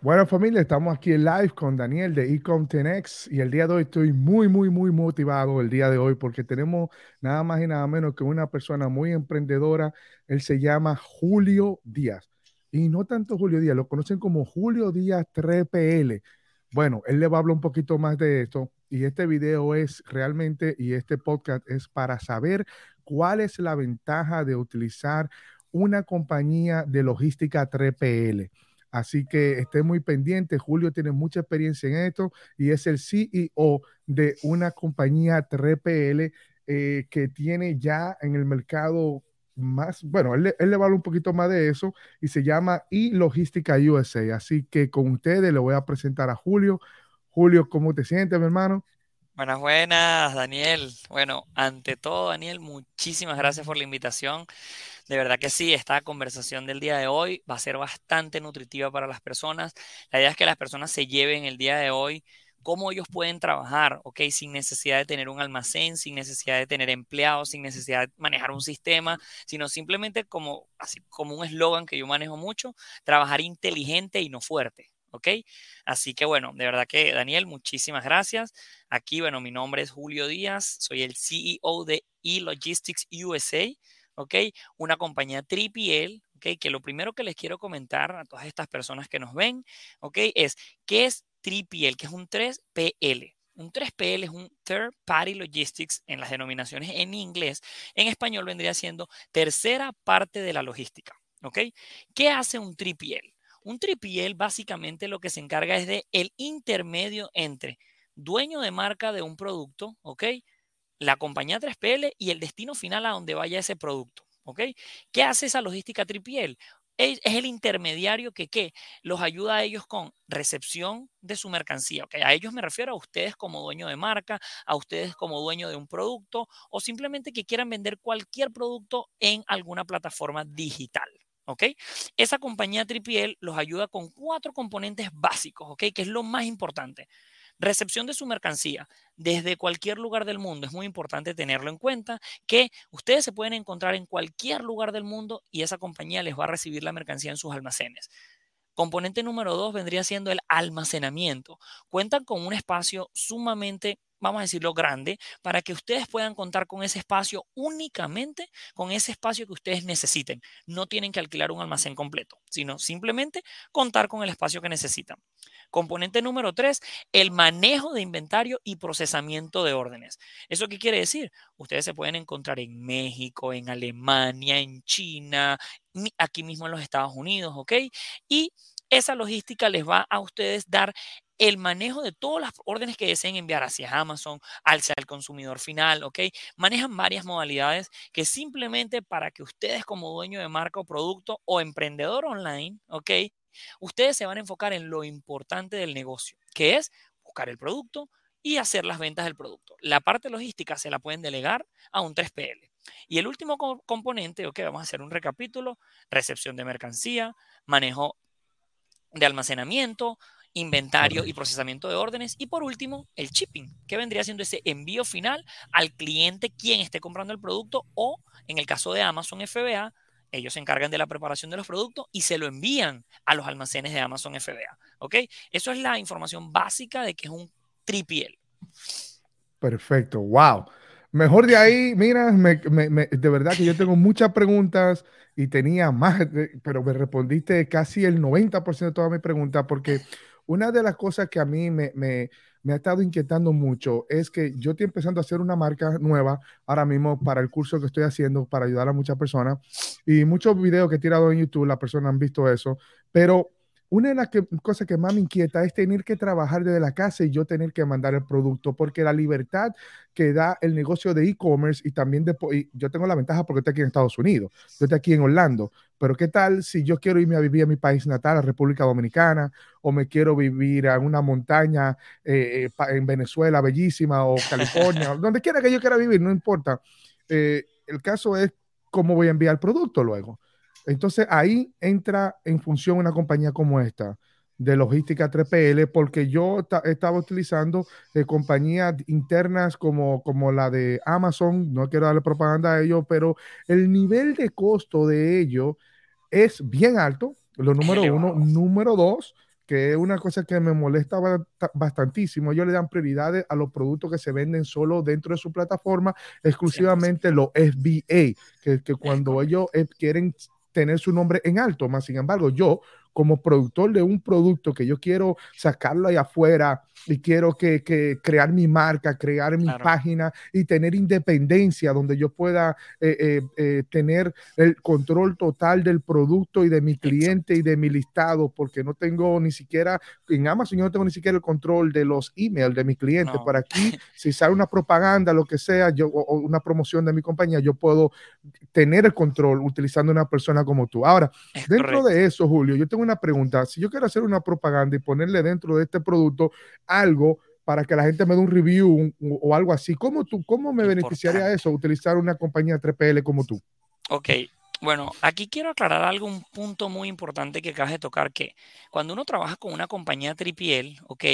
Bueno familia, estamos aquí en live con Daniel de Ecom 10X y el día de hoy estoy muy, muy, muy motivado el día de hoy porque tenemos nada más y nada menos que una persona muy emprendedora. Él se llama Julio Díaz y no tanto Julio Díaz, lo conocen como Julio Díaz 3PL. Bueno, él le va a hablar un poquito más de esto y este video es realmente y este podcast es para saber cuál es la ventaja de utilizar una compañía de logística 3PL. Así que esté muy pendiente. Julio tiene mucha experiencia en esto y es el CEO de una compañía 3PL eh, que tiene ya en el mercado más, bueno, él, le va a hablar un poquito más de eso y se llama eLogística USA. Así que con ustedes le voy a presentar a Julio. Julio, ¿cómo te sientes, mi hermano? Buenas, buenas, Daniel. Bueno, ante todo, Daniel, muchísimas gracias por la invitación. De verdad que sí, esta conversación del día de hoy va a ser bastante nutritiva para las personas. La idea es que las personas se lleven el día de hoy cómo ellos pueden trabajar, ¿ok? Sin necesidad de tener un almacén, sin necesidad de tener empleados, sin necesidad de manejar un sistema, sino simplemente como, así, como un eslogan que yo manejo mucho, trabajar inteligente y no fuerte, ¿ok? Así que bueno, de verdad que Daniel, muchísimas gracias. Aquí, bueno, mi nombre es Julio Díaz, soy el CEO de eLogistics USA. ¿Ok? Una compañía triple, ¿ok? Que lo primero que les quiero comentar a todas estas personas que nos ven, ¿ok? Es, ¿qué es triple? Que es un 3PL. Un 3PL es un Third Party Logistics en las denominaciones en inglés. En español vendría siendo tercera parte de la logística, ¿ok? ¿Qué hace un triple? Un triple básicamente lo que se encarga es de el intermedio entre dueño de marca de un producto, ¿ok? La compañía 3PL y el destino final a donde vaya ese producto. ¿ok? ¿Qué hace esa logística 3PL? Es, el intermediario que ¿qué? los ayuda a ellos con recepción de su mercancía. ¿ok? A ellos me refiero a ustedes como dueño de marca, a ustedes como dueño de un producto o simplemente que quieran vender cualquier producto en alguna plataforma digital. ¿ok? Esa compañía 3PL los ayuda con cuatro componentes básicos, ¿ok? Que es lo más importante. Recepción de su mercancía desde cualquier lugar del mundo. Es muy importante tenerlo en cuenta que ustedes se pueden encontrar en cualquier lugar del mundo y esa compañía les va a recibir la mercancía en sus almacenes. Componente número dos vendría siendo el almacenamiento. Cuentan con un espacio sumamente vamos a decirlo, grande, para que ustedes puedan contar con ese espacio únicamente con ese espacio que ustedes necesiten. No tienen que alquilar un almacén completo, sino simplemente contar con el espacio que necesitan. Componente número tres, el manejo de inventario y procesamiento de órdenes. ¿Eso qué quiere decir? Ustedes se pueden encontrar en México, en Alemania, en China, aquí mismo en los Estados Unidos, ¿ok? Y esa logística les va a ustedes dar el manejo de todas las órdenes que deseen enviar hacia Amazon, hacia el consumidor final, ¿ok? Manejan varias modalidades que simplemente para que ustedes como dueño de marca o producto o emprendedor online, ¿ok? Ustedes se van a enfocar en lo importante del negocio, que es buscar el producto y hacer las ventas del producto. La parte logística se la pueden delegar a un 3PL. Y el último componente, ok, vamos a hacer un recapítulo, recepción de mercancía, manejo de almacenamiento, inventario y procesamiento de órdenes. Y por último, el shipping, que vendría siendo ese envío final al cliente quien esté comprando el producto o, en el caso de Amazon FBA, ellos se encargan de la preparación de los productos y se lo envían a los almacenes de Amazon FBA. ¿Ok? Eso es la información básica de que es un tripiel. Perfecto, wow. Mejor de ahí, mira, de verdad que yo tengo muchas preguntas y tenía más, pero me respondiste casi el 90% de todas mis preguntas porque una de las cosas que a mí me, me, me, ha estado inquietando mucho es que yo estoy empezando a hacer una marca nueva ahora mismo para el curso que estoy haciendo para ayudar a muchas personas. Y muchos videos que he tirado en YouTube, las personas han visto eso, pero una de las cosas que más me inquieta es tener que trabajar desde la casa y yo tener que mandar el producto, porque la libertad que da el negocio de e-commerce y también de, yo tengo la ventaja porque estoy aquí en Estados Unidos, yo estoy aquí en Orlando, pero ¿qué tal si yo quiero irme a vivir a mi país natal, a República Dominicana, o me quiero vivir en una montaña eh, eh, en Venezuela, bellísima, o California, donde quiera que yo quiera vivir, no importa. Eh, el caso es cómo voy a enviar el producto luego. Entonces ahí entra en función una compañía como esta de logística 3PL, porque yo estaba utilizando eh, compañías internas como, como la de Amazon, no quiero darle propaganda a ellos, pero el nivel de costo de ello es bien alto, lo número uno. Número dos, que es una cosa que me molesta bastantísimo. Ellos le dan prioridades a los productos que se venden solo dentro de su plataforma, exclusivamente los FBA, que, que cuando ellos quieren tener su nombre en alto, más sin embargo, yo como productor de un producto que yo quiero sacarlo ahí afuera y quiero que, crear mi marca, crear mi página y tener independencia donde yo pueda eh, eh, eh, tener el control total del producto y de mi cliente y de mi listado, porque no tengo ni siquiera, en Amazon yo no tengo ni siquiera el control de los emails de mi cliente. Por aquí, si sale una propaganda, lo que sea, yo, o una promoción de mi compañía, yo puedo tener el control utilizando una persona como tú. Ahora, dentro de eso, Julio, yo tengo una pregunta. Si yo quiero hacer una propaganda y ponerle dentro de este producto algo para que la gente me dé un review o algo así, ¿cómo, tú, cómo me beneficiaría eso utilizar una compañía 3PL como tú? Ok, bueno, aquí quiero aclarar algo, un punto muy importante que acabas de tocar, que cuando uno trabaja con una compañía tripiel, ok,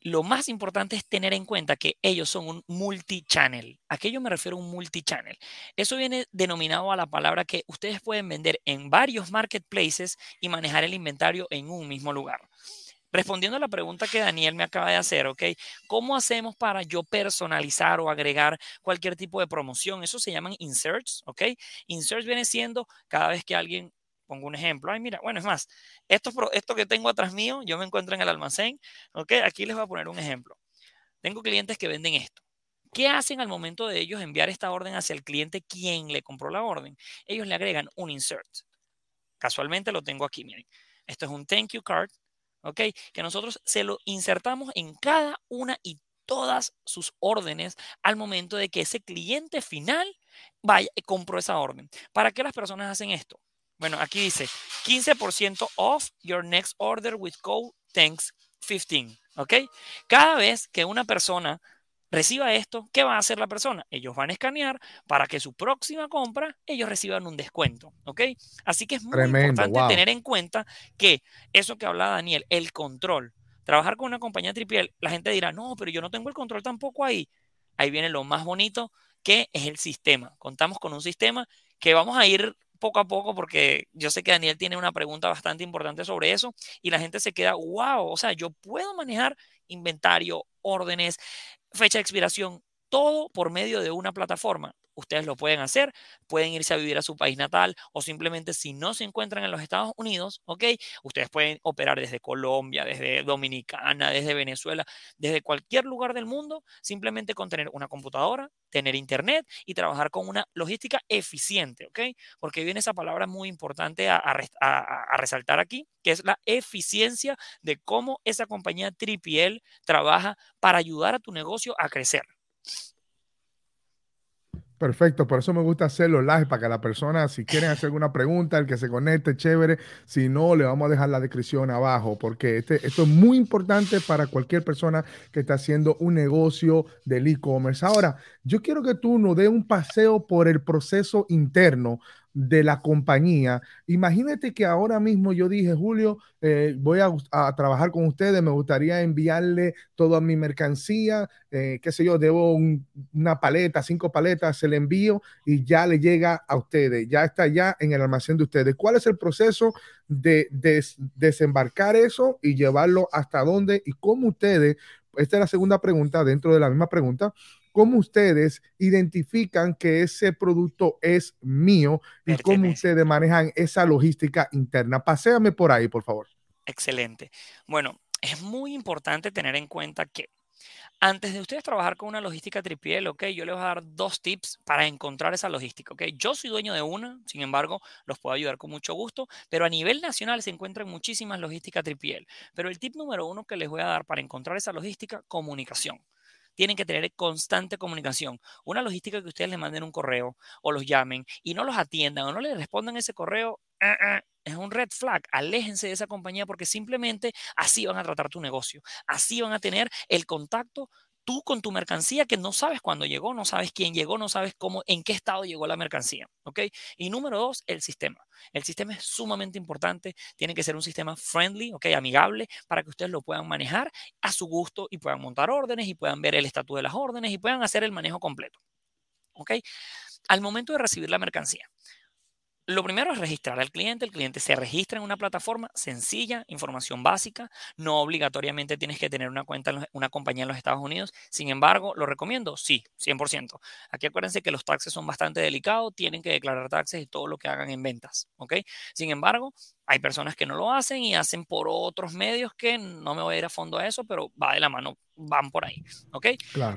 lo más importante es tener en cuenta que ellos son un multi-channel. ¿A qué yo me refiero a un multi-channel? Eso viene denominado a la palabra que ustedes pueden vender en varios marketplaces y manejar el inventario en un mismo lugar. Respondiendo a la pregunta que Daniel me acaba de hacer, ¿ok? ¿Cómo hacemos para yo personalizar o agregar cualquier tipo de promoción? Eso se llaman inserts, ¿ok? Inserts viene siendo cada vez que alguien, pongo un ejemplo, ay, mira, bueno, es más, esto, esto que tengo atrás mío, yo me encuentro en el almacén, ¿ok? Aquí les voy a poner un ejemplo. Tengo clientes que venden esto. ¿Qué hacen al momento de ellos enviar esta orden hacia el cliente quien le compró la orden? Ellos le agregan un insert. Casualmente lo tengo aquí, miren. Esto es un thank you card ¿ok? Que nosotros se lo insertamos en cada una y todas sus órdenes al momento de que ese cliente final vaya y compró esa orden. ¿Para qué las personas hacen esto? Bueno, aquí dice 15% off your next order with code thanks 15, ¿ok? Cada vez que una persona reciba esto, ¿qué va a hacer la persona? Ellos van a escanear para que su próxima compra ellos reciban un descuento, ¿ok? Así que es muy importante tener en cuenta que eso que habla Daniel, el control, trabajar con una compañía triple, la gente dirá, no, pero yo no tengo el control tampoco ahí. Ahí viene lo más bonito que es el sistema. Contamos con un sistema que vamos a ir poco a poco porque yo sé que Daniel tiene una pregunta bastante importante sobre eso y la gente se queda, wow, o sea, yo puedo manejar inventario, órdenes, fecha de expiración, todo por medio de una plataforma ustedes lo pueden hacer, pueden irse a vivir a su país natal o simplemente si no se encuentran en los Estados Unidos, ¿ok? Ustedes pueden operar desde Colombia, desde Dominicana, desde Venezuela, desde cualquier lugar del mundo, simplemente con tener una computadora, tener internet y trabajar con una logística eficiente, ¿ok? Porque viene esa palabra muy importante a, a resaltar aquí, que es la eficiencia de cómo esa compañía Tripiel trabaja para ayudar a tu negocio a crecer. Perfecto, por eso me gusta hacer los live para que la persona, si quieren hacer alguna pregunta, el que se conecte, chévere. Si no, le vamos a dejar la descripción abajo, porque este, esto es muy importante para cualquier persona que está haciendo un negocio del e-commerce. Ahora, yo quiero que tú nos dé un paseo por el proceso interno de la compañía. Imagínate que ahora mismo yo dije, Julio, eh, voy a, trabajar con ustedes, me gustaría enviarle toda mi mercancía, eh, qué sé yo, debo una paleta, cinco paletas, se le envío y ya le llega a ustedes, ya está ya en el almacén de ustedes. ¿Cuál es el proceso de, de desembarcar eso y llevarlo hasta dónde y cómo ustedes, esta es la segunda pregunta dentro de la misma pregunta, cómo ustedes identifican que ese producto es mío y cómo ustedes manejan esa logística interna. Paséame por ahí, por favor. Excelente. Bueno, es muy importante tener en cuenta que antes de ustedes trabajar con una logística tripiel, ok, yo les voy a dar dos tips para encontrar esa logística, ok. Yo soy dueño de una, sin embargo, los puedo ayudar con mucho gusto, pero a nivel nacional se encuentran muchísimas logísticas tripiel. Pero el tip número uno que les voy a dar para encontrar esa logística, comunicación tienen que tener constante comunicación. Una logística que ustedes les manden un correo o los llamen y no los atiendan o no les respondan ese correo, eh, eh, es un red flag. Aléjense de esa compañía porque simplemente así van a tratar tu negocio. Así van a tener el contacto tú con tu mercancía que no sabes cuándo llegó, no sabes quién llegó, no sabes cómo, en qué estado llegó la mercancía, ¿ok? Y número dos, el sistema. El sistema es sumamente importante, tiene que ser un sistema friendly, ¿ok? Amigable, para que ustedes lo puedan manejar a su gusto y puedan montar órdenes y puedan ver el estatus de las órdenes y puedan hacer el manejo completo, ¿ok? Al momento de recibir la mercancía, lo primero es registrar al cliente. El cliente se registra en una plataforma sencilla, información básica. No obligatoriamente tienes que tener una cuenta en una compañía en los Estados Unidos. Sin embargo, ¿lo recomiendo? Sí, 100%. Aquí acuérdense que los taxes son bastante delicados. Tienen que declarar taxes y todo lo que hagan en ventas. ¿Ok? Sin embargo, hay personas que no lo hacen y hacen por otros medios que no me voy a ir a fondo a eso, pero va de la mano, van por ahí, ¿ok?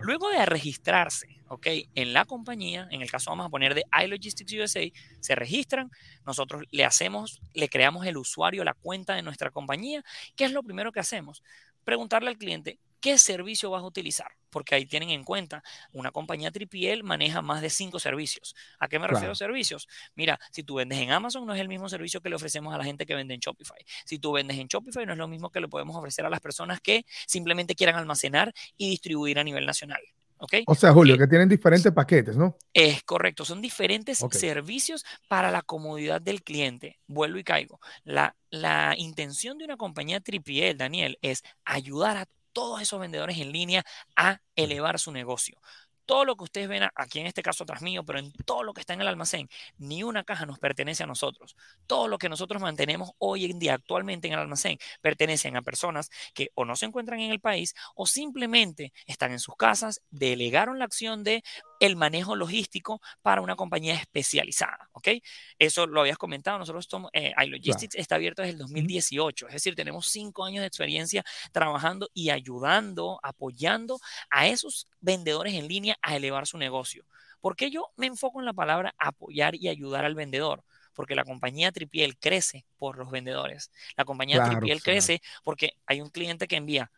Luego de registrarse, ¿ok? En la compañía, en el caso vamos a poner de iLogistics USA, se registran, nosotros le hacemos, le creamos el usuario, la cuenta de nuestra compañía. ¿Qué es lo primero que hacemos? Preguntarle al cliente, ¿qué servicio vas a utilizar? Porque ahí tienen en cuenta, una compañía tripiel maneja más de cinco servicios. ¿A qué me refiero a servicios? Mira, si tú vendes en Amazon, no es el mismo servicio que le ofrecemos a la gente que vende en Shopify. Si tú vendes en Shopify, no es lo mismo que le podemos ofrecer a las personas que simplemente quieran almacenar y distribuir a nivel nacional. ¿Okay? O sea, Julio, que tienen diferentes paquetes, ¿no? Es correcto, son diferentes servicios para la comodidad del cliente. Vuelvo y caigo. La, la intención de una compañía tripiel, Daniel, es ayudar a todos esos vendedores en línea a elevar su negocio. Todo lo que ustedes ven aquí en este caso atrás mío, pero en todo lo que está en el almacén, ni una caja nos pertenece a nosotros. Todo lo que nosotros mantenemos hoy en día actualmente en el almacén pertenecen a personas que o no se encuentran en el país o simplemente están en sus casas, delegaron la acción de el manejo logístico para una compañía especializada, ¿ok? Eso lo habías comentado, nosotros somos, eh, iLogistics está abierto desde el 2018, es decir, tenemos cinco años de experiencia trabajando y ayudando, apoyando a esos vendedores en línea a elevar su negocio. ¿Por qué yo me enfoco en la palabra apoyar y ayudar al vendedor? Porque la compañía Tripiel crece por los vendedores. La compañía Tripiel crece porque hay un cliente que envía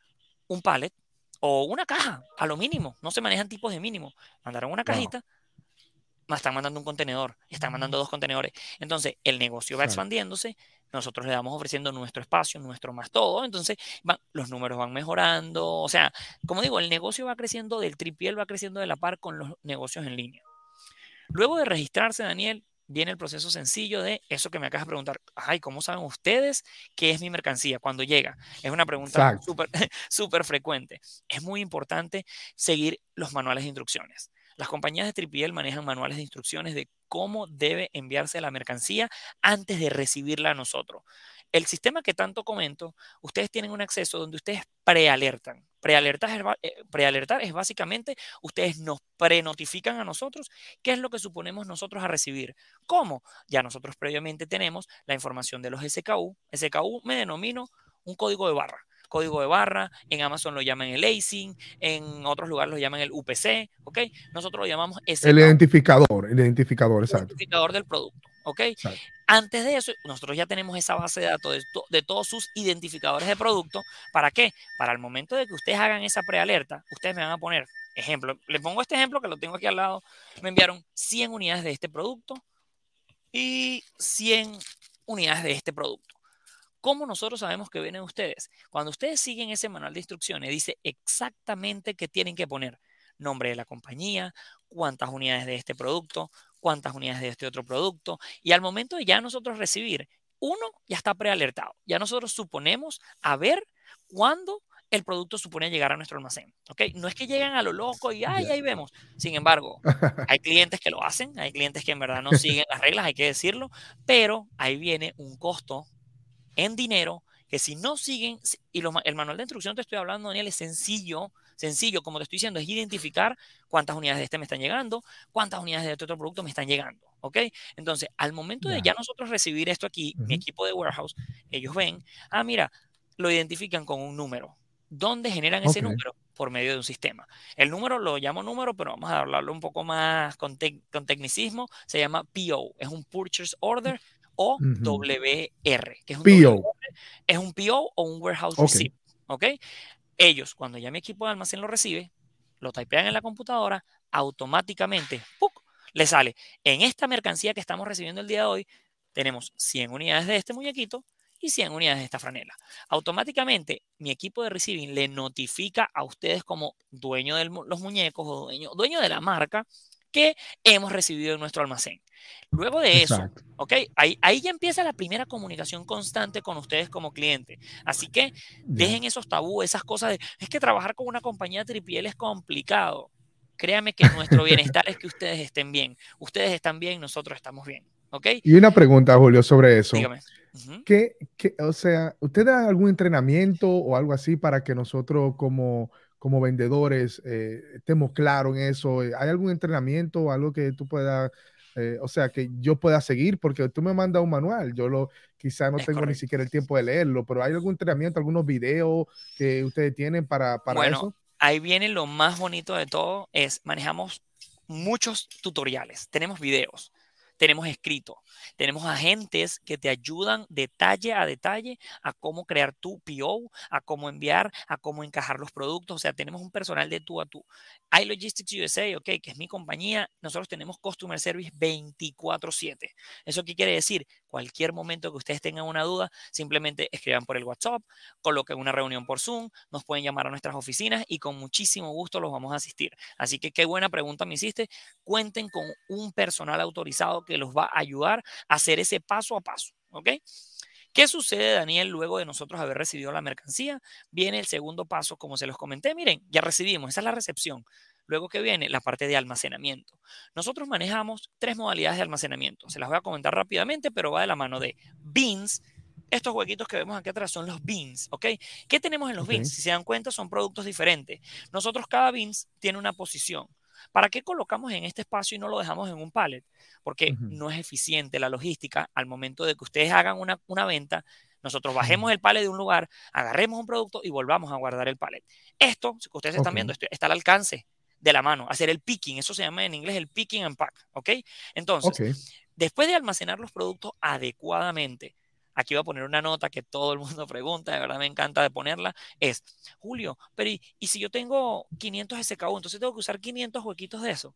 un pallet o una caja, a lo mínimo. No se manejan tipos de mínimo. Mandaron una cajita, más están mandando un contenedor, están mandando dos contenedores. Entonces, el negocio va expandiéndose, nosotros le damos ofreciendo nuestro espacio, nuestro más todo, entonces los números van mejorando, o sea, como digo, el negocio va creciendo del tripiel, va creciendo de la par con los negocios en línea. Luego de registrarse, Daniel, viene el proceso sencillo de eso que me acabas de preguntar. Ay, ¿cómo saben ustedes qué es mi mercancía cuando llega? Es una pregunta súper super frecuente. Es muy importante seguir los manuales de instrucciones. Las compañías de tripiel manejan manuales de instrucciones de cómo debe enviarse la mercancía antes de recibirla a nosotros. El sistema que tanto comento, ustedes tienen un acceso donde ustedes prealertan. Prealertar es, eh, prealertar es básicamente, ustedes nos prenotifican a nosotros qué es lo que suponemos nosotros a recibir. ¿Cómo? Ya nosotros previamente tenemos la información de los SKU. SKU me denomino un código de barra código de barra, en Amazon lo llaman el ACIN, en otros lugares lo llaman el UPC, ¿ok? Nosotros lo llamamos SKU. El identificador, el identificador, exacto. El identificador del producto, ¿ok? Antes de eso, nosotros ya tenemos esa base de datos de, todos sus identificadores de producto. ¿Para qué? Para el momento de que ustedes hagan esa prealerta, ustedes me van a poner, ejemplo, les pongo este ejemplo que lo tengo aquí al lado, me enviaron 100 unidades de este producto y 100 unidades de este producto. ¿Cómo nosotros sabemos que vienen ustedes? Cuando ustedes siguen ese manual de instrucciones, dice exactamente qué tienen que poner. Nombre de la compañía, cuántas unidades de este producto, cuántas unidades de este otro producto. Y al momento de ya nosotros recibir, uno ya está prealertado. Ya nosotros suponemos a ver cuándo el producto supone llegar a nuestro almacén. ¿ok? No es que lleguen a lo loco y ay, ahí vemos. Sin embargo, hay clientes que lo hacen, hay clientes que en verdad no siguen las reglas, hay que decirlo, pero ahí viene un costo en dinero que si no siguen, y el manual de instrucción te estoy hablando, Daniel, es sencillo, sencillo, como te estoy diciendo, es identificar cuántas unidades de este me están llegando, cuántas unidades de este otro producto me están llegando, ¿ok? Entonces, al momento de ya nosotros recibir esto aquí, mi equipo de warehouse, ellos ven, ah, mira, lo identifican con un número. ¿Dónde generan ese número? Por medio de un sistema. El número lo llamo número, pero vamos a hablarlo un poco más con, con tecnicismo. Se llama PO, es un Purchase Order o WR, que es un PO. es un PO o un Warehouse Receipt. ¿Ok? Ellos, cuando ya mi equipo de almacén lo recibe, lo typean en la computadora, automáticamente le sale. En esta mercancía que estamos recibiendo el día de hoy, tenemos 100 unidades de este muñequito y 100 unidades de esta franela. Automáticamente, mi equipo de receiving le notifica a ustedes como dueño de los muñecos o dueño, dueño de la marca que hemos recibido en nuestro almacén. Luego de eso, ¿ok? Ahí, ahí, ya empieza la primera comunicación constante con ustedes como cliente. Así que dejen esos tabúes, esas cosas de, es que trabajar con una compañía tripiel es complicado. Créame que nuestro bienestar es que ustedes estén bien. Ustedes están bien, nosotros estamos bien. ¿Ok? Y una pregunta, Julio, sobre eso. Dígame. ¿Qué, o sea, ¿usted da algún entrenamiento o algo así para que nosotros como, como vendedores eh, estemos claros en eso? ¿Hay algún entrenamiento o algo que tú puedas, eh, o sea, que yo pueda seguir? Porque tú me mandas un manual, yo lo, quizá no tengo ni siquiera el tiempo de leerlo, pero ¿hay algún entrenamiento, algunos videos que ustedes tienen para, para bueno, eso? Ahí viene lo más bonito de todo, es manejamos muchos tutoriales, tenemos videos tenemos escrito. Tenemos agentes que te ayudan detalle a detalle a cómo crear tu PO, a cómo enviar, a cómo encajar los productos. O sea, tenemos un personal de tú a tú. iLogistics USA, ok, que es mi compañía, nosotros tenemos Customer Service 24/7. ¿Eso qué quiere decir? Cualquier momento que ustedes tengan una duda, simplemente escriban por el WhatsApp, coloquen una reunión por Zoom, nos pueden llamar a nuestras oficinas y con muchísimo gusto los vamos a asistir. Así que qué buena pregunta me hiciste. Cuenten con un personal autorizado los va a ayudar a hacer ese paso a paso, ¿ok? ¿Qué sucede, Daniel, luego de nosotros haber recibido la mercancía? Viene el segundo paso, como se los comenté. Miren, ya recibimos, esa es la recepción. Luego que viene la parte de almacenamiento. Nosotros manejamos tres modalidades de almacenamiento. Se las voy a comentar rápidamente, pero va de la mano de beans. Estos huequitos que vemos aquí atrás son los beans, ¿ok? ¿Qué tenemos en los beans? Si se dan cuenta, son productos diferentes. Nosotros, cada beans tiene una posición. ¿Para qué colocamos en este espacio y no lo dejamos en un pallet? Porque no es eficiente la logística al momento de que ustedes hagan una, una venta. Nosotros bajemos el pallet de un lugar, agarremos un producto y volvamos a guardar el pallet. Esto, que ustedes están viendo, está al alcance de la mano, hacer el picking, eso se llama en inglés el picking and pack, ¿ok? Entonces, después de almacenar los productos adecuadamente, aquí voy a poner una nota que todo el mundo pregunta, de verdad me encanta de ponerla, es, Julio, pero ¿y, si yo tengo 500 SKU, entonces tengo que usar 500 huequitos de eso?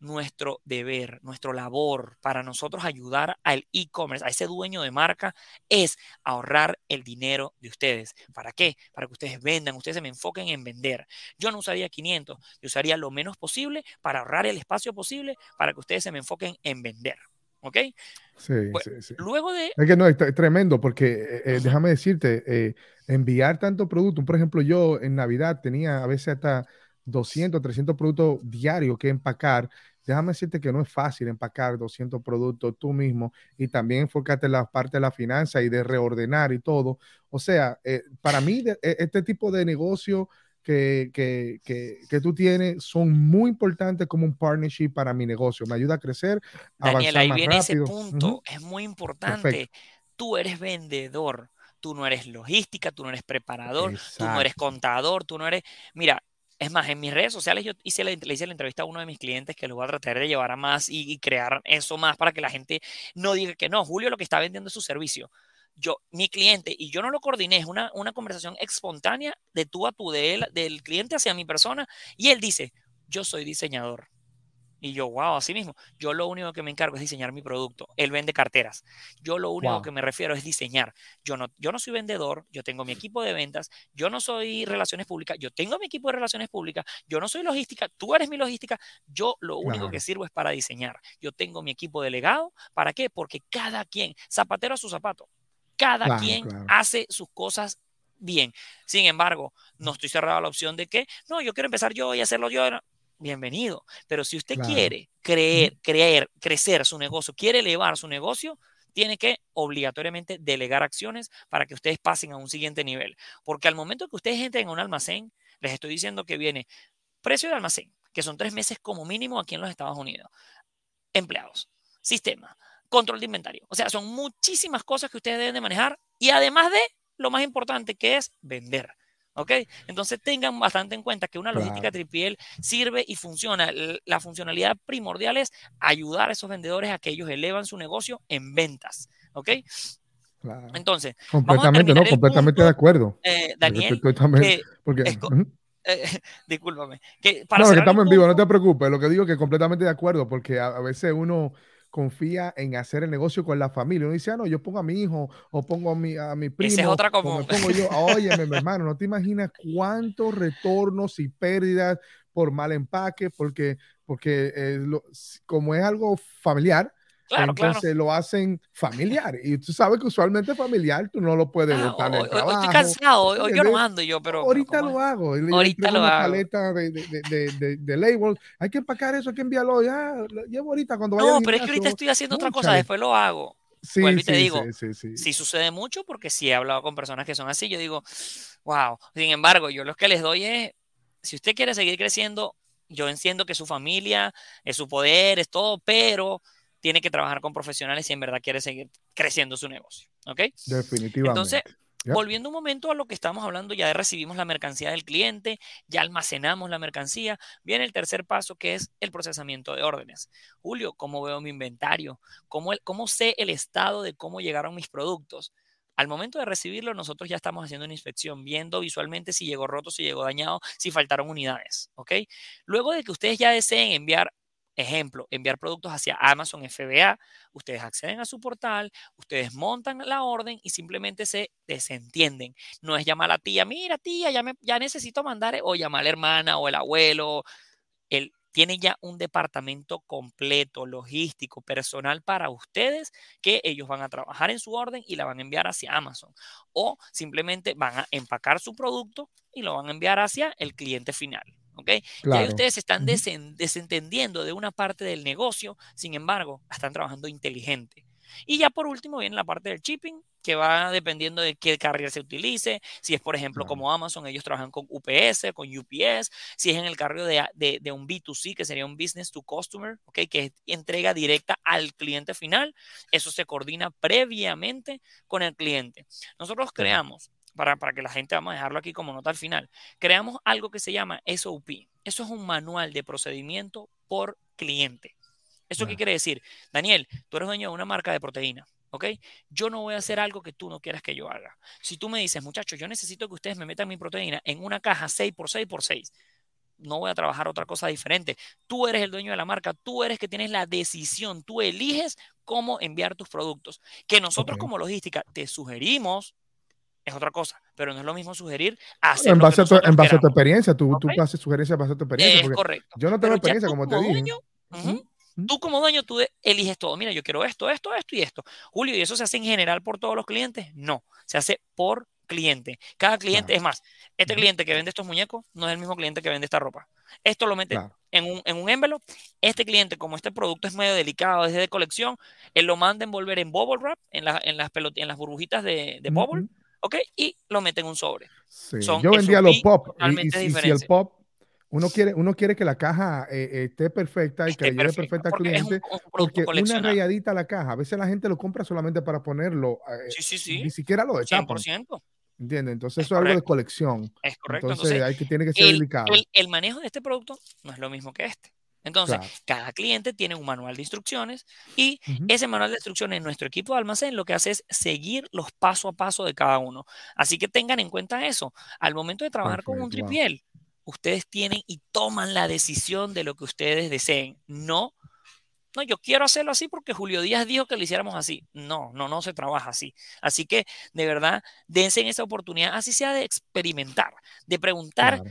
nuestro deber, nuestro labor para nosotros ayudar al e-commerce, a ese dueño de marca, es ahorrar el dinero de ustedes. ¿Para qué? Para que ustedes vendan, ustedes se me enfoquen en vender. Yo no usaría 500, yo usaría lo menos posible para ahorrar el espacio posible para que ustedes se me enfoquen en vender. ¿Ok? Sí, sí, sí. Luego de... Es que no, es, tremendo porque eh, eh, déjame decirte, eh, enviar tanto producto, por ejemplo, yo en Navidad tenía a veces hasta 200, 300 productos diarios que empacar déjame decirte que no es fácil empacar 200 productos tú mismo y también enfocarte en la parte de la finanza y de reordenar y todo. O sea, eh, para mí e, este tipo de negocio que, que, que, tú tienes son muy importantes como un partnership para mi negocio. Me ayuda a crecer. A Daniel, ahí viene ese punto. Es muy importante. Tú eres vendedor. Tú no eres logística, tú no eres preparador, tú no eres contador, tú no eres... Mira, es más, en mis redes sociales yo hice le hice la entrevista a uno de mis clientes que lo voy a tratar de llevar a más y, crear eso más para que la gente no diga que no, Julio lo que está vendiendo es su servicio. Yo, mi cliente, y yo no lo coordiné, es una, una conversación espontánea de tú a tú, de él, del cliente hacia mi persona, y él dice, yo soy diseñador. Y yo, wow, así mismo. Yo lo único que me encargo es diseñar mi producto. Él vende carteras. Yo lo único que me refiero es diseñar. Yo no, yo no soy vendedor, yo tengo mi equipo de ventas, yo no soy relaciones públicas, yo tengo mi equipo de relaciones públicas, yo no soy logística, tú eres mi logística. Yo lo único que sirvo es para diseñar. Yo tengo mi equipo delegado. ¿Para qué? Porque cada quien, zapatero a su zapato, cada quien hace sus cosas bien. Sin embargo, no estoy cerrado a la opción de que, no, yo quiero empezar yo y hacerlo yo bienvenido. Pero si usted quiere creer, creer, crecer su negocio, quiere elevar su negocio, tiene que obligatoriamente delegar acciones para que ustedes pasen a un siguiente nivel. Porque al momento que ustedes entren en un almacén, les estoy diciendo que viene precio de almacén, que son tres meses como mínimo aquí en los Estados Unidos. Empleados, sistema, control de inventario. O sea, son muchísimas cosas que ustedes deben de manejar y además de lo más importante que es vender. ¿Ok? Entonces tengan bastante en cuenta que una logística tripiel sirve y funciona. La funcionalidad primordial es ayudar a esos vendedores a que ellos elevan su negocio en ventas. ¿Ok? Entonces, completamente, no, completamente de acuerdo. Eh, Daniel, porque, eh, discúlpame. Que no, que estamos en vivo, no te preocupes. Lo que digo es que completamente de acuerdo, porque a veces uno confía en hacer el negocio con la familia. Uno dice, ah, no, yo pongo a mi hijo o pongo a mi, a mi primo. Esa es otra como. me pongo yo, oye, mi hermano, no te imaginas cuántos retornos y pérdidas por mal empaque, porque, porque como es algo familiar, entonces lo hacen familiar. Y tú sabes que usualmente familiar tú no lo puedes ah, botar en el trabajo. Estoy cansado, o, yo no ando yo, pero... Ahorita lo hago. Ahorita lo hago. paleta de, de, de, de, label. Hay que empacar eso, hay que enviarlo. Ya, lo llevo ahorita cuando vaya No, pero es que ahorita estoy haciendo otra cosa, después lo hago. Sí, y te digo, sí, sucede mucho porque sí he hablado con personas que son así. Yo digo, wow. Sin embargo, yo lo que les doy es, si usted quiere seguir creciendo, yo entiendo que su familia, es su poder, es todo, pero tiene que trabajar con profesionales si en verdad quiere seguir creciendo su negocio. ¿Ok? Definitivamente. Entonces, volviendo un momento a lo que estamos hablando, ya recibimos la mercancía del cliente, ya almacenamos la mercancía, viene el tercer paso que es el procesamiento de órdenes. Julio, ¿cómo veo mi inventario? ¿Cómo, cómo sé el estado de cómo llegaron mis productos? Al momento de recibirlo, nosotros ya estamos haciendo una inspección, viendo visualmente si llegó roto, si llegó dañado, si faltaron unidades, ¿ok? Luego de que ustedes ya deseen enviar Ejemplo, enviar productos hacia Amazon FBA. Ustedes acceden a su portal, ustedes montan la orden y simplemente se desentienden. No es llamar a la tía, mira tía, ya, me, necesito mandar, o llamar a la hermana o el abuelo. Él tiene ya un departamento completo, logístico, personal para ustedes, que ellos van a trabajar en su orden y la van a enviar hacia Amazon. O simplemente van a empacar su producto y lo van a enviar hacia el cliente final. ¿Ok? Y ustedes están desentendiendo de una parte del negocio, sin embargo, están trabajando inteligente. Y ya por último viene la parte del shipping, que va dependiendo de qué carrier se utilice. Si es, por ejemplo, como Amazon, ellos trabajan con UPS, con UPS. Si es en el carrio de, de, un B2C, que sería un business to customer, ¿okay? que es entrega directa al cliente final, eso se coordina previamente con el cliente. Nosotros creamos para, que la gente, vamos a dejarlo aquí como nota al final, creamos algo que se llama SOP. Eso es un manual de procedimiento por cliente. ¿Eso qué quiere decir? Daniel, tú eres dueño de una marca de proteína. ¿ok? Yo no voy a hacer algo que tú no quieras que yo haga. Si tú me dices, muchachos, yo necesito que ustedes me metan mi proteína en una caja 6 por 6 por 6, no voy a trabajar otra cosa diferente. Tú eres el dueño de la marca, tú eres que tienes la decisión, tú eliges cómo enviar tus productos. Que nosotros como logística te sugerimos es otra cosa, pero no es lo mismo sugerir hacer en base, a tu, en base a tu experiencia, tú, tú haces sugerencias en base a tu experiencia. Es correcto. Yo no tengo experiencia, como, te dije. Tú como dueño, tú eliges todo. Mira, yo quiero esto, esto, esto y esto. Julio, ¿y eso se hace en general por todos los clientes? No, se hace por cliente. Cada cliente, es más, este cliente que vende estos muñecos no es el mismo cliente que vende esta ropa. Esto lo mete en, un, en un envelope. Este cliente, como este producto es medio delicado, es de colección, él lo manda a envolver en bubble wrap, en, en, las, en las burbujitas de, de bubble. ¿Ok? Y lo meten en un sobre. Yo vendía los pop. Y, si el pop, uno quiere, uno quiere que la caja eh, eh, esté perfecta y que le llegue perfecta al cliente. porque una rayadita a la caja, a veces la gente lo compra solamente para ponerlo. Eh, sí, sí, sí. Ni siquiera lo destapan. 100%. ¿Entiendes? Entonces eso es algo de colección. Es correcto. Entonces, hay que, tiene que ser delicado. el, manejo de este producto no es lo mismo que este. Entonces, cada cliente tiene un manual de instrucciones y ese manual de instrucciones, nuestro equipo de almacén lo que hace es seguir los paso a paso de cada uno. Así que tengan en cuenta eso. Al momento de trabajar con un tripiel, ustedes tienen y toman la decisión de lo que ustedes deseen. No, no, yo quiero hacerlo así porque Julio Díaz dijo que lo hiciéramos así. No, no, no se trabaja así. Así que, de verdad, dense en esa oportunidad, así sea de experimentar, de preguntar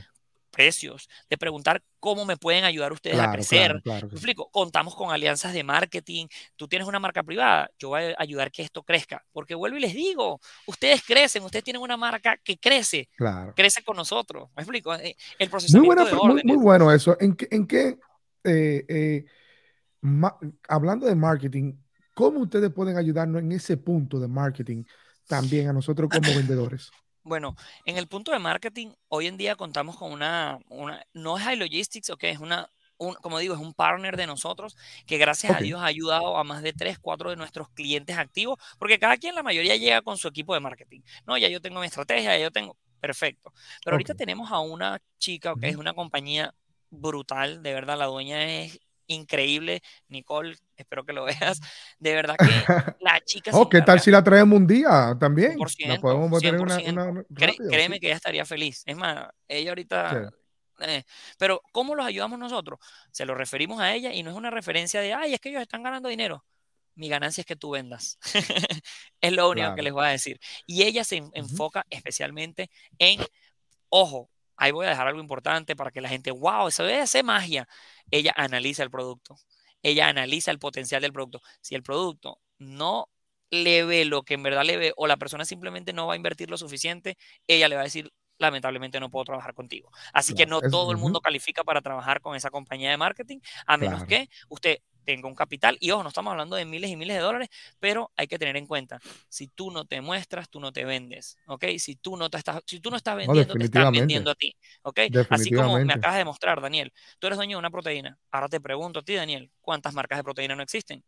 precios, de preguntar cómo me pueden ayudar ustedes a crecer. Claro, explico? Contamos con alianzas de marketing. Tú tienes una marca privada, yo voy a ayudar que esto crezca. Porque vuelvo y les digo, ustedes crecen, ustedes tienen una marca que crece, crece con nosotros. ¿Me explico? Eh, el procesamiento muy, muy, bueno eso. ¿En qué, en qué eh, eh, hablando de marketing, cómo ustedes pueden ayudarnos en ese punto de marketing también a nosotros como vendedores? Bueno, en el punto de marketing, hoy en día contamos con una, no es High Logistics, ok, es una, como digo, es un partner de nosotros que gracias a Dios ha ayudado a más de 3, 4 de nuestros clientes activos, porque cada quien, la mayoría llega con su equipo de marketing. No, ya yo tengo mi estrategia, ya yo tengo, perfecto. Pero ahorita tenemos a una chica, que es una compañía brutal, de verdad, la dueña es increíble. Nicole, espero que lo veas. De verdad que la chica... oh, ¿qué tal si la traemos un día también? la podemos créeme que ella estaría feliz. Es más, ella ahorita... Eh, pero ¿cómo los ayudamos nosotros? Se lo referimos a ella y no es una referencia de, ay, es que ellos están ganando dinero. Mi ganancia es que tú vendas. es lo único que les voy a decir. Y ella se enfoca especialmente en, ojo, ahí voy a dejar algo importante para que la gente, wow, eso debe ser magia. Ella analiza el producto. Ella analiza el potencial del producto. Si el producto no le ve lo que en verdad le ve o la persona simplemente no va a invertir lo suficiente, ella le va a decir, lamentablemente no puedo trabajar contigo. Así que no todo el mundo califica para trabajar con esa compañía de marketing, a menos que usted tenga un capital. Y ojo, no estamos hablando de miles y miles de dólares, pero hay que tener en cuenta, si tú no te muestras, tú no te vendes, ¿ok? Si tú no, te estás, si tú no estás vendiendo, te están vendiendo a ti, ¿ok? Así como me acabas de demostrar, Daniel, tú eres dueño de una proteína. Ahora te pregunto a ti, Daniel, ¿cuántas marcas de proteína no existen?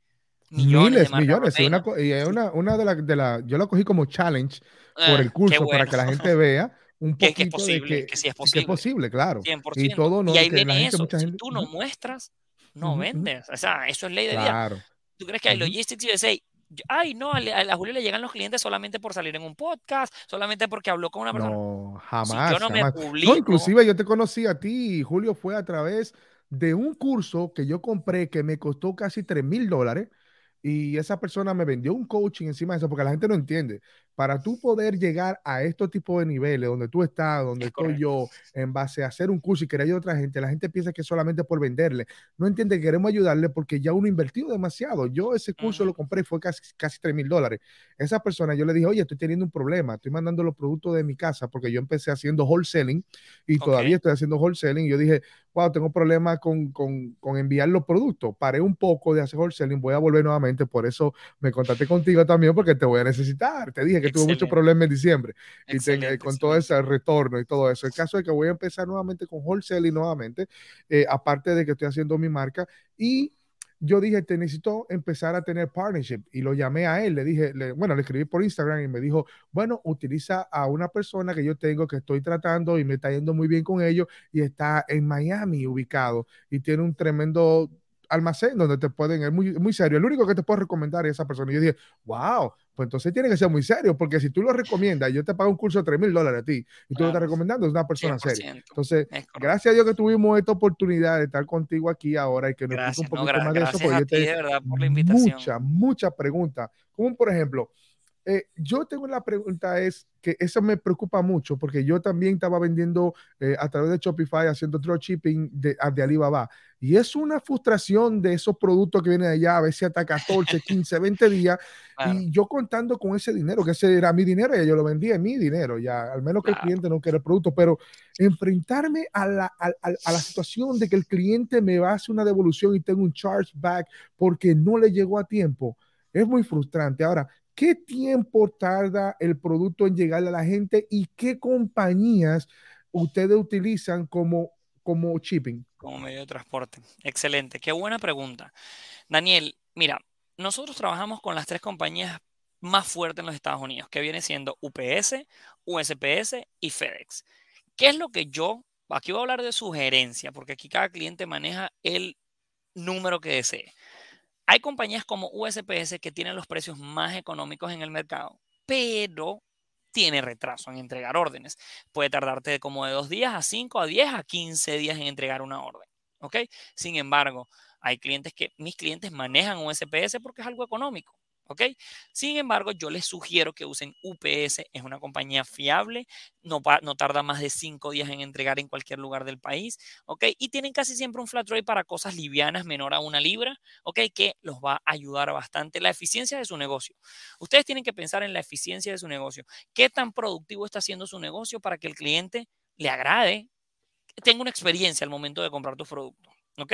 Millones, millones. Y, una, una, una, de las, de la, yo lo cogí como challenge por el ah, curso para que la gente vea un poquito que, es posible, de que, sí es posible. Que es posible, claro. 100%. Y todo no. Y ahí viene eso. si tú no muestras, no vendes. O sea, eso es ley de claro. vida. ¿Tú crees que hay Logistics USA? Ay, no, a, a, Julio le llegan los clientes solamente por salir en un podcast, solamente porque habló con una persona. No, jamás. yo no me publico. No, inclusive yo te conocí a ti y Julio fue a través de un curso que yo compré que me costó casi 3 mil dólares y esa persona me vendió un coaching encima de eso, porque la gente no entiende. Para tú poder llegar a estos tipos de niveles, donde tú estás, donde estoy yo, en base a hacer un curso y querer ayudar a otra gente, la gente piensa que es solamente por venderle. No entiende que queremos ayudarle porque ya uno invertido demasiado. Yo ese curso lo compré y fue casi, casi 3 mil dólares. Esa persona, yo le dije, oye, estoy teniendo un problema, estoy mandando los productos de mi casa porque yo empecé haciendo wholesaling y todavía estoy haciendo wholesaling. Y yo dije, wow, tengo problemas con, con, con enviar los productos. Paré un poco de hacer wholesaling, voy a volver nuevamente por eso me contacté contigo también, porque te voy a necesitar. Te dije que tuve muchos problemas en diciembre y con todo ese retorno y todo eso. El caso es que voy a empezar nuevamente con wholesaling nuevamente, eh, aparte de que estoy haciendo mi marca y yo dije, te necesito empezar a tener partnership y lo llamé a él, le dije, bueno, le escribí por Instagram y me dijo, bueno, utiliza a una persona que yo tengo que estoy tratando y me está yendo muy bien con ellos y está en Miami ubicado y tiene un tremendo almacén donde te pueden, es muy, muy serio. El único que te puedo recomendar es esa persona. Y yo dije, wow, pues entonces tiene que ser muy serio, porque si tú lo recomiendas, yo te pago un curso de 3 mil dólares a ti y tú lo estás recomendando, es una persona seria. Entonces, gracias a Dios que tuvimos esta oportunidad de estar contigo aquí ahora y que nos gracias, un poquito más de eso. Porque yo te, de verdad por la invitación. Muchas, muchas preguntas. Como por ejemplo, eh, yo tengo la pregunta es que eso me preocupa mucho porque yo también estaba vendiendo eh, a través de Shopify haciendo dropshipping de, de Alibaba. Y es una frustración de esos productos que vienen de allá a veces hasta 14, 15, 20 días y yo contando con ese dinero que ese era mi dinero y yo lo vendía en mi dinero ya al menos que el cliente no quiera el producto pero enfrentarme a la, a, a la situación de que el cliente me va a hacer una devolución y tengo un chargeback porque no le llegó a tiempo es muy frustrante. Ahora, ¿Qué tiempo tarda el producto en llegar a la gente y qué compañías ustedes utilizan como, como shipping? Como medio de transporte. Excelente. Qué buena pregunta. Daniel, mira, nosotros trabajamos con las tres compañías más fuertes en los Estados Unidos, que viene siendo UPS, USPS y FedEx. ¿Qué es lo que yo, aquí voy a hablar de sugerencia, porque aquí cada cliente maneja el número que desee. Hay compañías como USPS que tienen los precios más económicos en el mercado, pero tiene retraso en entregar órdenes. Puede tardarte como de dos días a cinco, a diez, a quince días en entregar una orden. ¿Ok? Sin embargo, hay clientes que, mis clientes manejan USPS porque es algo económico. ¿Ok? Sin embargo, yo les sugiero que usen UPS, es una compañía fiable, no, tarda más de cinco días en entregar en cualquier lugar del país, ¿ok? Y tienen casi siempre un flat rate para cosas livianas menor a una libra, ¿ok? Que los va a ayudar bastante la eficiencia de su negocio. Ustedes tienen que pensar en la eficiencia de su negocio. ¿Qué tan productivo está haciendo su negocio para que el cliente le agrade, tenga una experiencia al momento de comprar tu producto? ¿Ok?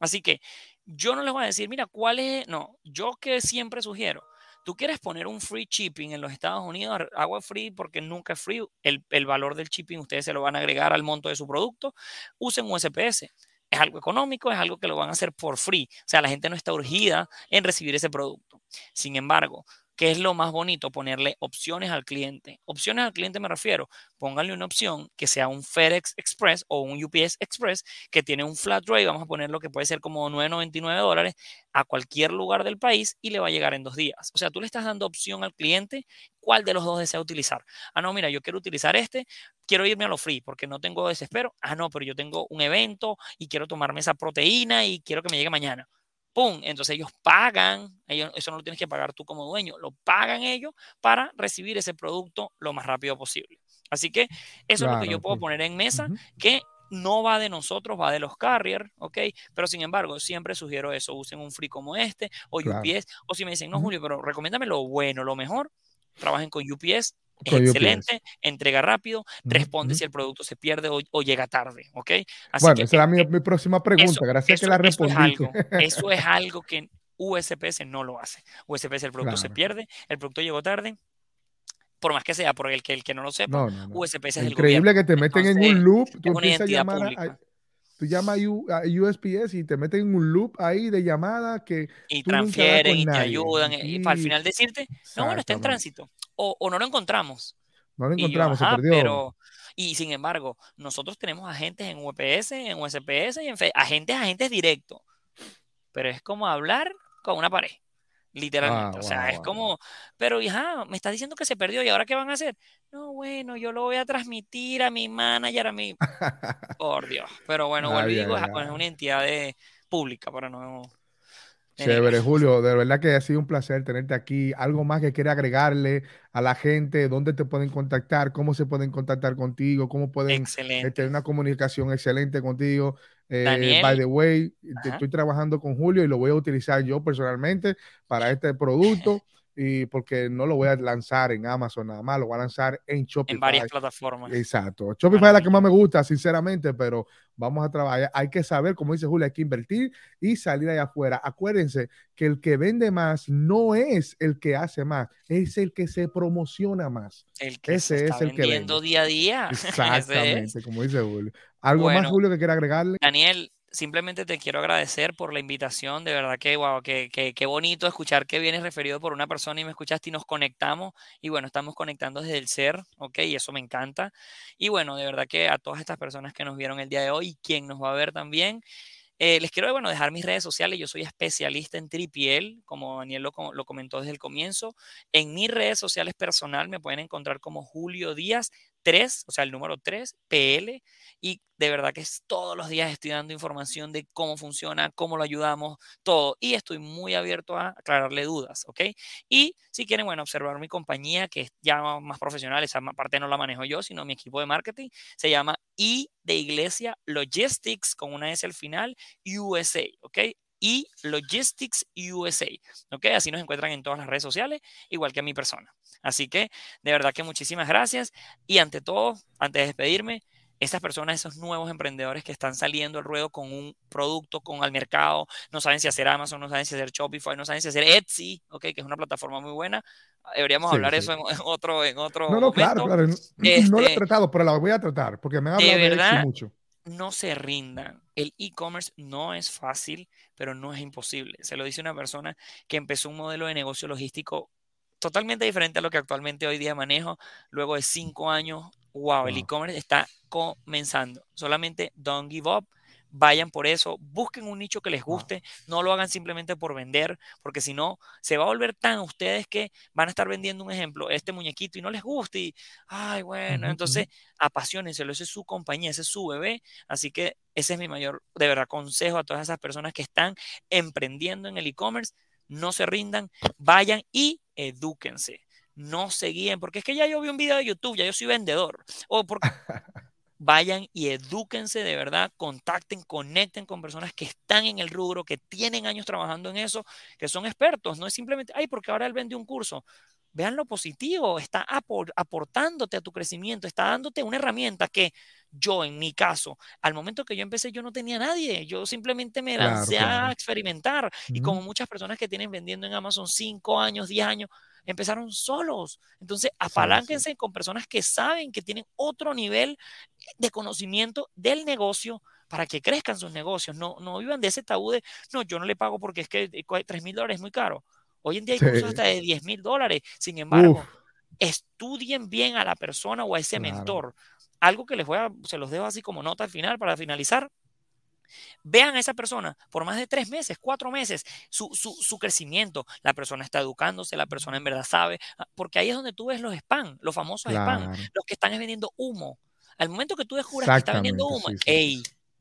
Así que yo no les voy a decir, mira, ¿cuál es? No, yo que siempre sugiero, tú quieres poner un free shipping en los Estados Unidos, agua free porque nunca es free, el, el, valor del shipping ustedes se lo van a agregar al monto de su producto, usen USPS. Es algo económico, es algo que lo van a hacer por free. O sea, la gente no está urgida en recibir ese producto. Sin embargo, ¿Qué es lo más bonito? Ponerle opciones al cliente. Opciones al cliente me refiero, pónganle una opción que sea un FedEx Express o un UPS Express que tiene un flat rate, vamos a poner lo que puede ser como 9.99 dólares a cualquier lugar del país y le va a llegar en dos días. O sea, tú le estás dando opción al cliente cuál de los dos desea utilizar. Ah, no, mira, yo quiero utilizar este, quiero irme a lo free porque no tengo desespero. Ah, no, pero yo tengo un evento y quiero tomarme esa proteína y quiero que me llegue mañana. ¡Pum! Entonces ellos pagan, ellos, eso no lo tienes que pagar tú como dueño, lo pagan ellos para recibir ese producto lo más rápido posible. Así que eso es lo que yo puedo poner en mesa, que no va de nosotros, va de los carriers, ¿ok? Pero sin embargo, siempre sugiero eso, usen un free como este o UPS, o si me dicen, no, Julio, pero recomiéndame lo bueno, lo mejor, trabajen con UPS, es excelente, entrega rápido, responde si el producto se pierde o, llega tarde, ¿ok? bueno, esa era mi, próxima pregunta, gracias que la respondiste. Eso es algo, que USPS no lo hace. USPS el producto se pierde, el producto llegó tarde, por más que sea, por el que, el que no lo sepa, USPS es el Increíble que te meten en un loop, tú empiezas a llamar a, tú llamas a USPS y te meten en un loop ahí de llamada que y transfieren y te ayudan y, para al final decirte, no, bueno, está en tránsito o, o no lo encontramos. No lo encontramos, se perdió. Pero, y sin embargo, nosotros tenemos agentes en UPS, en USPS y en FE, agentes, agentes directos. Pero es como hablar con una pared. Literalmente. Ah, o sea, es como, pero hija, me estás diciendo que se perdió y ahora qué van a hacer. No, bueno, yo lo voy a transmitir a mi manager, a mi. Por Dios. Pero bueno, vuelvo y digo, es una entidad de, pública para no. Chévere, Julio, de verdad que ha sido un placer tenerte aquí. ¿Algo más que quiere agregarle a la gente? ¿Dónde te pueden contactar? ¿Cómo se pueden contactar contigo? ¿Cómo pueden eh, tener una comunicación excelente contigo? Eh, by the way, estoy trabajando con Julio y lo voy a utilizar yo personalmente para este producto y porque no lo voy a lanzar en Amazon nada más, lo voy a lanzar en Shopify. En varias plataformas. Exacto. Shopify es la que más me gusta, sinceramente, pero vamos a trabajar. Hay que saber, como dice Julio, hay que invertir y salir allá afuera. Acuérdense que el que vende más no es el que hace más, es el que se promociona más. El que Ese es el que vende. día a día. Exactamente, como dice Julio. ¿Algo más, Julio, que quiera agregarle? Daniel, simplemente te quiero agradecer por la invitación. De verdad que, wow, que, bonito escuchar que vienes referido por una persona y me escuchaste y nos conectamos. Y bueno, estamos conectando desde el ser, ¿ok? Y eso me encanta. Y bueno, de verdad que a todas estas personas que nos vieron el día de hoy y quien nos va a ver también, eh, les quiero bueno, dejar mis redes sociales. Yo soy especialista en tripiel, como Daniel lo, lo, comentó desde el comienzo. En mis redes sociales personal me pueden encontrar como Julio Díaz 3, o sea, el número 3, PL, y de verdad que es, todos los días estoy dando información de cómo funciona, cómo lo ayudamos, todo, y estoy muy abierto a aclararle dudas, ¿ok? Y si quieren, bueno, observar mi compañía, que es ya más profesional, esa parte no la manejo yo, sino mi equipo de marketing, se llama I de Iglesia Logistics, con una S al final, USA, ¿ok? Y Logistics USA. ¿Ok? Así nos encuentran en todas las redes sociales, igual que a mi persona. Así que, de verdad que muchísimas gracias. Y ante todo, antes de despedirme, esas personas, esos nuevos emprendedores que están saliendo al ruedo con un producto, con al mercado, no saben si hacer Amazon, no saben si hacer Shopify, no saben si hacer Etsy, ¿ok? que es una plataforma muy buena. Deberíamos hablar eso en, otro, en otro No, no, claro, claro. No, lo he este tratado, pero la voy a tratar porque me ha hablado de, Etsy mucho no se rindan. El e-commerce no es fácil, pero no es imposible. Se lo dice una persona que empezó un modelo de negocio logístico totalmente diferente a lo que actualmente hoy día manejo. Luego de cinco años, wow, el e-commerce está comenzando. Solamente don't give up vayan por eso, busquen un nicho que les guste, no lo hagan simplemente por vender, porque si no, se va a volver tan ustedes que van a estar vendiendo un ejemplo, este muñequito y no les guste y, ay, bueno, entonces apasionenselo, ese es su compañía, ese es su bebé, así que ese es mi mayor, de verdad, consejo a todas esas personas que están emprendiendo en el e-commerce, no se rindan, vayan y edúquense. No se guíen, porque es que ya yo vi un video de YouTube, ya yo soy vendedor. O porque vayan y edúquense de verdad, contacten, conecten con personas que están en el rubro, que tienen años trabajando en eso, que son expertos. No es simplemente, ay, porque ahora él vende un curso. Vean lo positivo, está aportándote a tu crecimiento, está dándote una herramienta que yo, en mi caso, al momento que yo empecé, yo no tenía nadie, yo simplemente me lancé a experimentar. Y como muchas personas que tienen vendiendo en Amazon 5 años, 10 años, empezaron solos. Entonces, apalánquense con personas que saben que tienen otro nivel de conocimiento del negocio para que crezcan sus negocios. No, no vivan de ese tabú de, no, yo no le pago porque es que 3 mil dólares es muy caro. Hoy en día hay cursos hasta de 10 mil dólares. Sin embargo, estudien bien a la persona o a ese mentor. Algo que les voy a, se los dejo así como nota al final para finalizar. Vean a esa persona por más de tres meses, cuatro meses, su, su, crecimiento. La persona está educándose, la persona en verdad sabe, ah, porque ahí es donde tú ves los spam, los famosos spam, los que están vendiendo humo. Al momento que tú descubras que está vendiendo humo,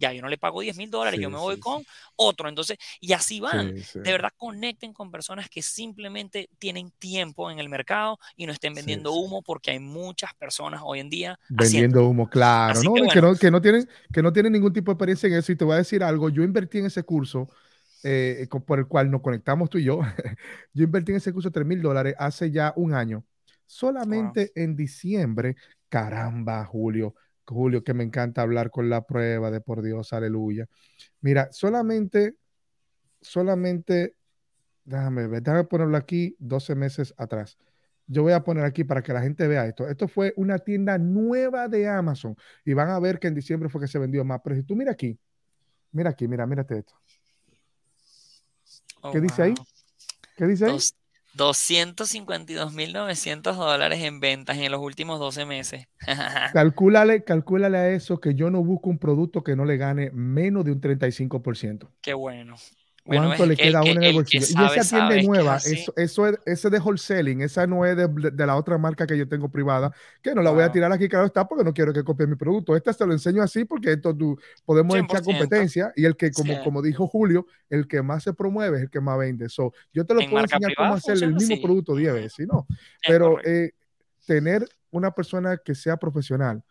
ya yo no le pago 10 mil dólares, yo me voy con otro. Entonces, y así van. De verdad, conecten con personas que simplemente tienen tiempo en el mercado y no estén vendiendo humo, porque hay muchas personas hoy en día vendiendo humo, claro, ¿no? Que, no, que, no tienen, que no tienen ningún tipo de experiencia en eso. Y te voy a decir algo, yo invertí en ese curso. Eh, por el cual nos conectamos tú y yo, yo invertí en ese curso 3 mil dólares hace ya un año. Solamente en diciembre, caramba, Julio, Julio, que me encanta hablar con la prueba de por Dios, aleluya. Mira, solamente, solamente, déjame ver, déjame ponerlo aquí 12 meses atrás. Yo voy a poner aquí para que la gente vea esto. Esto fue una tienda nueva de Amazon y van a ver que en diciembre fue que se vendió más. Pero si tú mira aquí, mira aquí, mira, mírate esto. ¿Qué dice ahí? ¿Qué dice ahí? 252.900 dólares en ventas en los últimos 12 meses. calcúlale, calcúlale a eso que yo no busco un producto que no le gane menos de un 35%. Qué bueno. ¿Cuánto le queda a uno en el bolsillo? y esa tienda nueva, eso, eso es, ese de wholesaling, esa no es de, la otra marca que yo tengo privada, que no la voy a tirar aquí, claro está, porque no quiero que copie mi producto. Esta se lo enseño así porque esto tú, podemos echar competencia y el que, como, como dijo Julio, el que más se promueve es el que más vende. So, yo te lo puedo enseñar cómo hacer el mismo producto 10 veces, ¿no? Pero eh, tener una persona que sea profesional,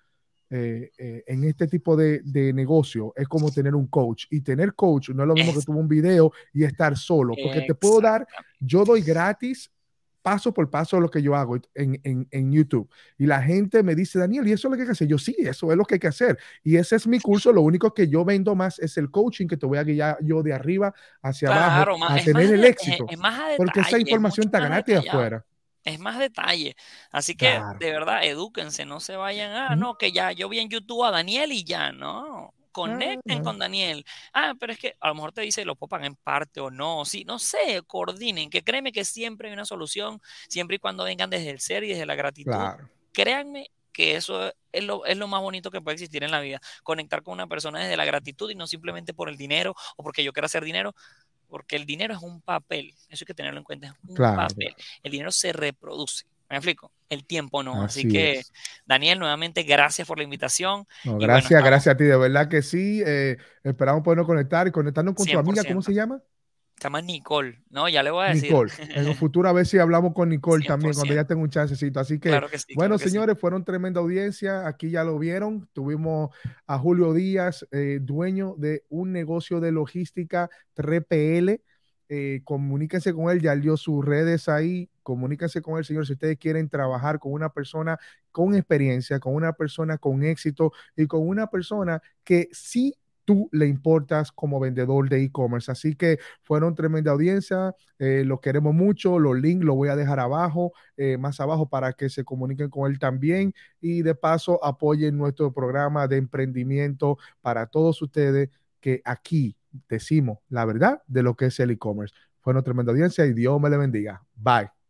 eh, eh, en este tipo de, negocio es como tener un coach. Y tener coach no es lo mismo que tuvo un video y estar solo, porque te puedo dar, yo doy gratis paso por paso lo que yo hago en, YouTube. Y la gente me dice, Daniel, ¿y eso es lo que hay que hacer? Yo sí, eso es lo que hay que hacer. Y ese es mi curso. Lo único que yo vendo más es el coaching que te voy a guiar yo de arriba hacia abajo a tener el éxito. porque esa información está gratis afuera es más detalle. Así que de verdad, edúquense, no se vayan, ah, no, que ya yo vi en YouTube a Daniel y ya, no. Conecten con Daniel. Ah, pero es que a lo mejor te dice lo pagar en parte o no. Sí, no sé, coordinen, que créeme que siempre hay una solución, siempre y cuando vengan desde el ser y desde la gratitud. Créanme que eso es lo, es lo, más bonito que puede existir en la vida. Conectar con una persona desde la gratitud y no simplemente por el dinero o porque yo quiero hacer dinero, porque el dinero es un papel, eso hay que tenerlo en cuenta, es un papel. El dinero se reproduce. ¿Me explico? El tiempo no. Así, que, Daniel, nuevamente, gracias por la invitación. gracias, gracias a ti, de verdad que sí. Eh, esperamos podernos conectar y conectarnos con tu amiga, ¿cómo se llama? Se llama Nicole, ¿no? Ya le voy a decir. Nicole. En el futuro a ver si hablamos con Nicole también, cuando ya tenga un chancecito. Así que, bueno, señores, fueron tremenda audiencia. Aquí ya lo vieron. Tuvimos a Julio Díaz, eh, dueño de un negocio de logística 3PL. Eh, comuníquense con él, ya dio sus redes ahí, comuníquense con él, señor, si ustedes quieren trabajar con una persona con experiencia, con una persona con éxito y con una persona que sí tú le importas como vendedor de e-commerce. Así que fueron tremenda audiencia, eh, lo queremos mucho, los links los voy a dejar abajo, eh, más abajo para que se comuniquen con él también y de paso apoyen nuestro programa de emprendimiento para todos ustedes que aquí decimos la verdad de lo que es el e-commerce. Fueron tremenda audiencia y Dios me le bendiga. Bye.